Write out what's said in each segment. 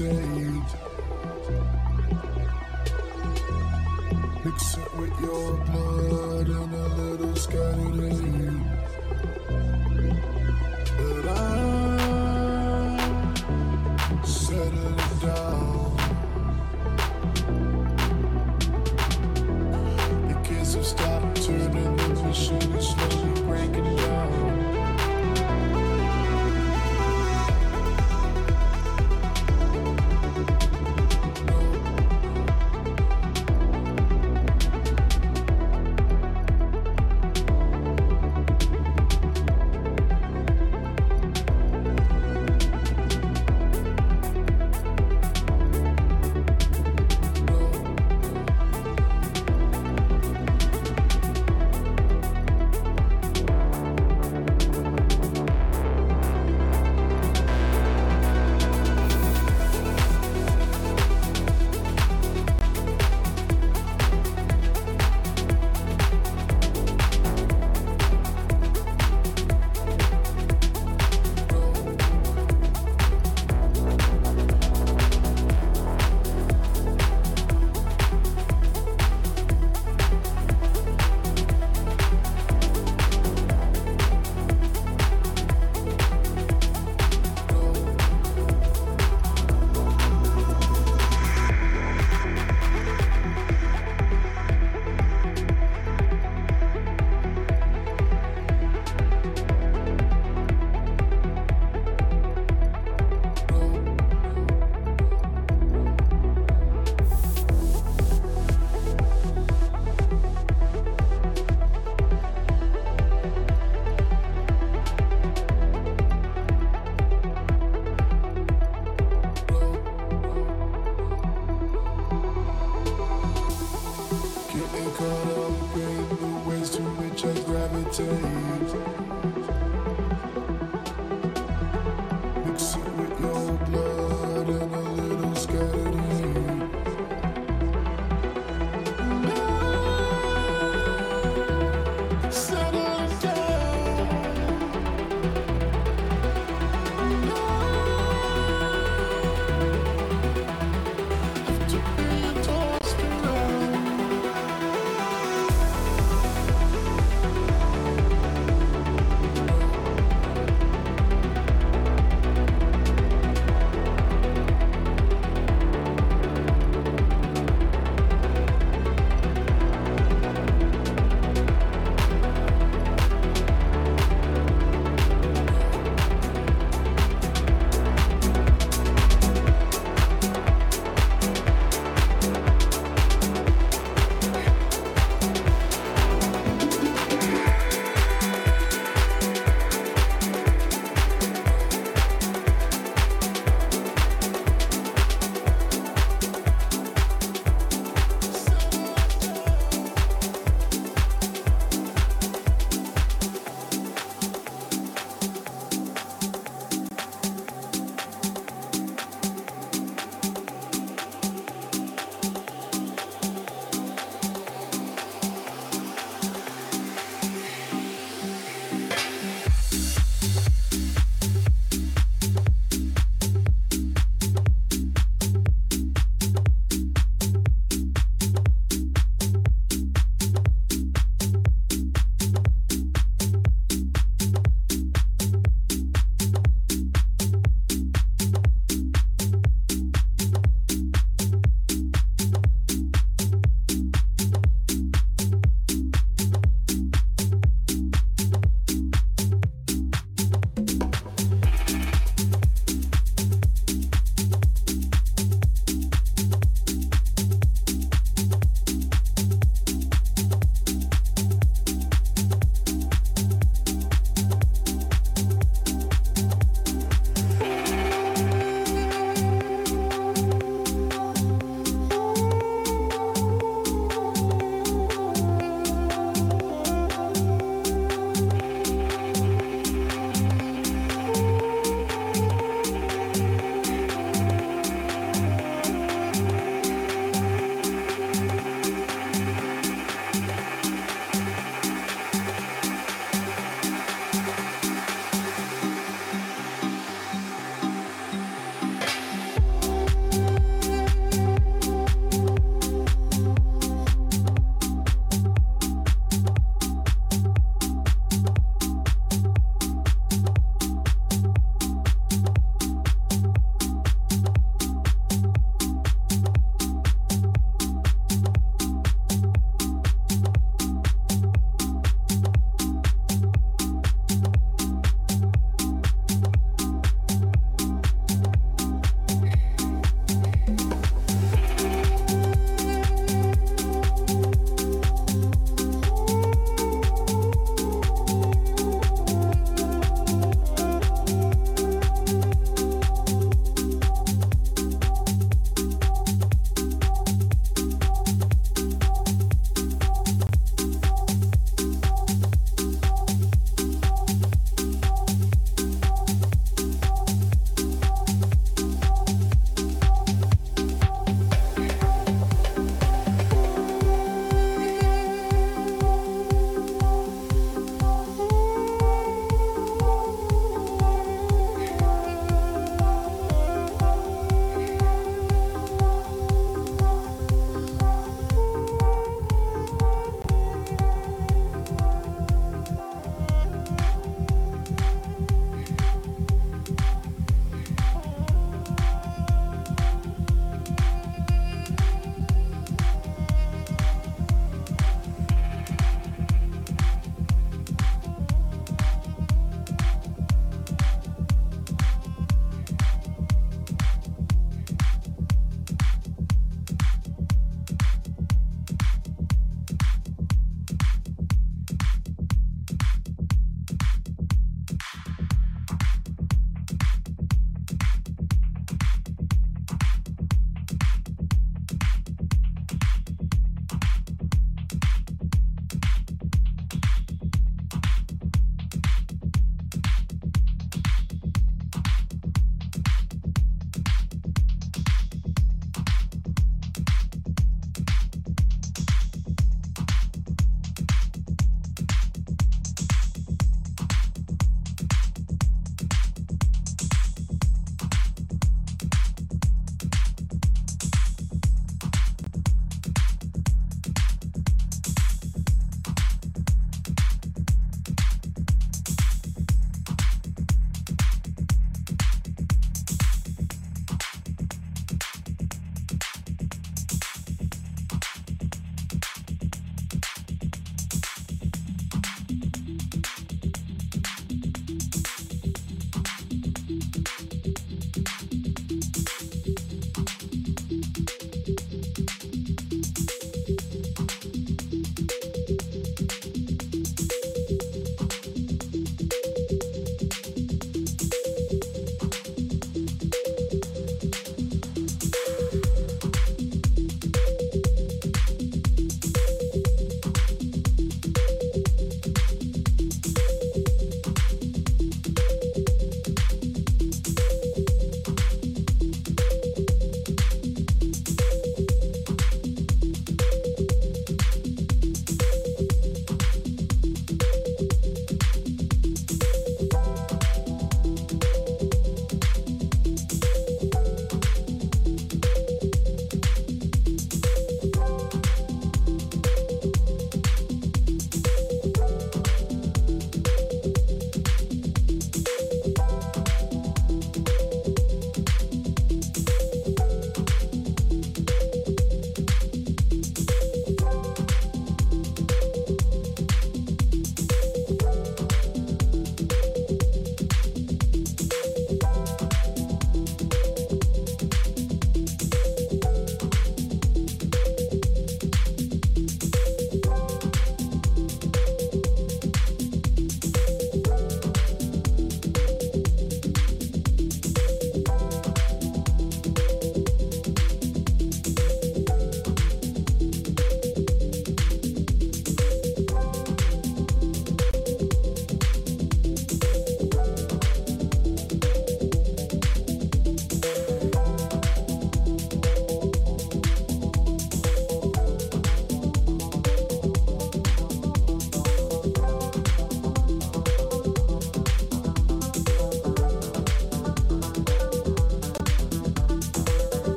Mix it with your blood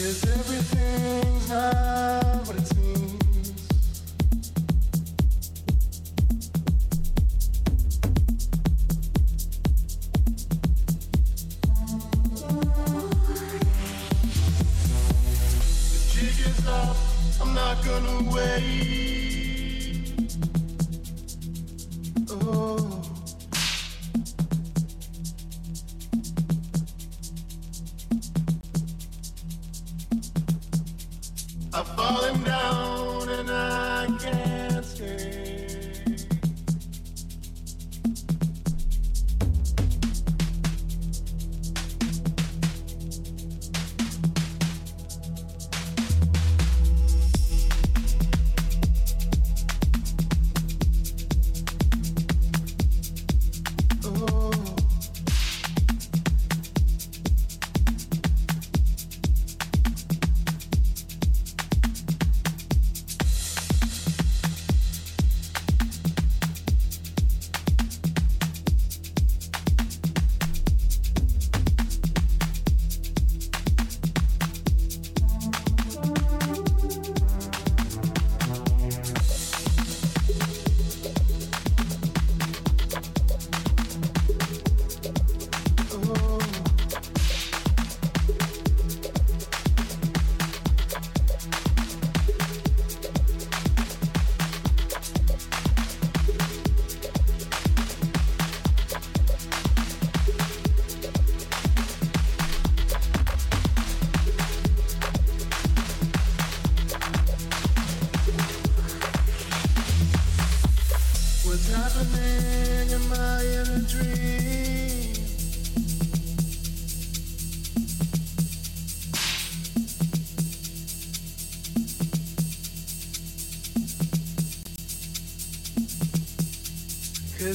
Cause everything's not what it seems.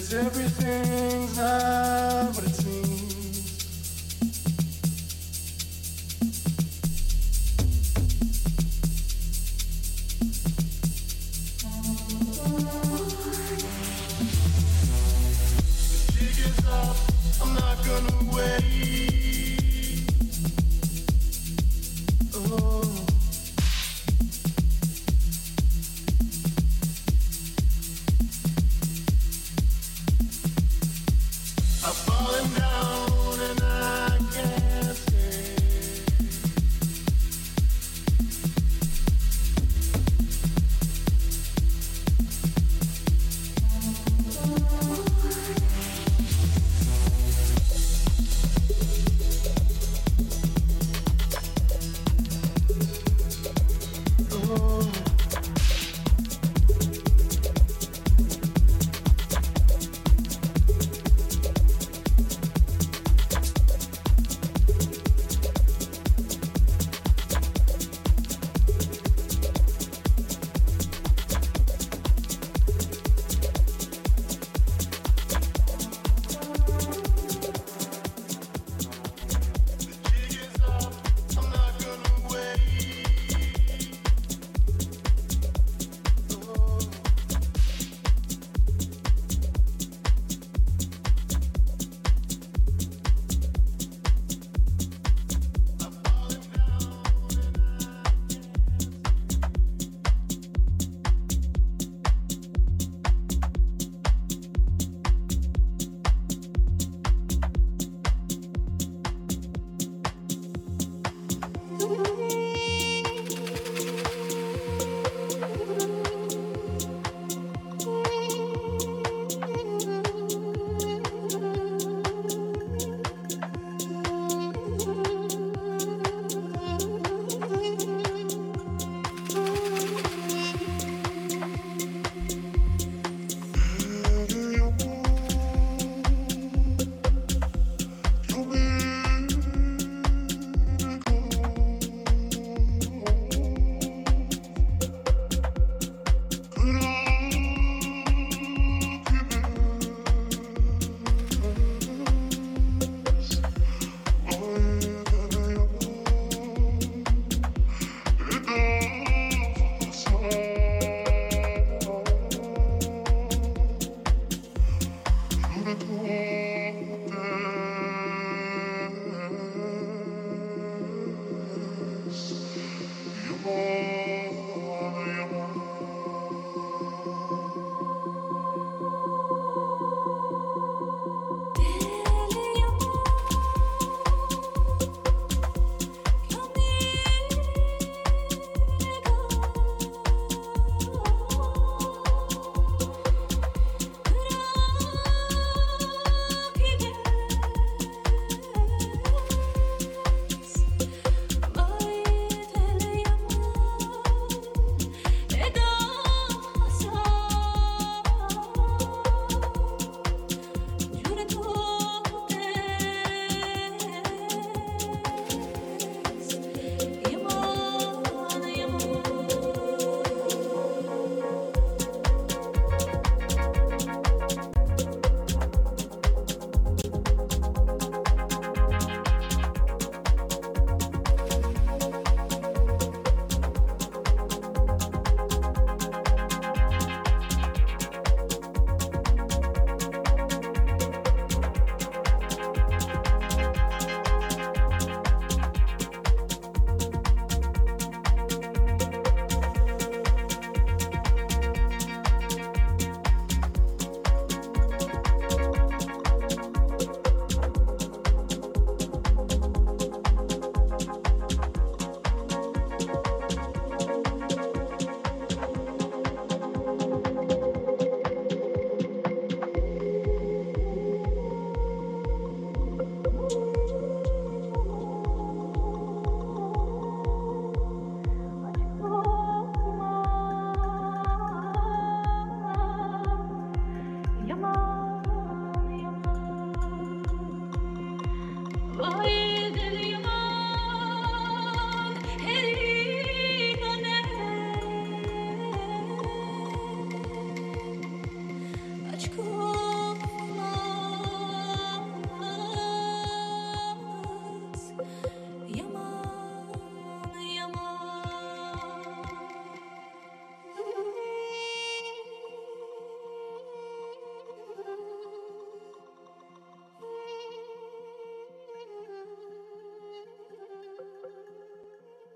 Cause everything's not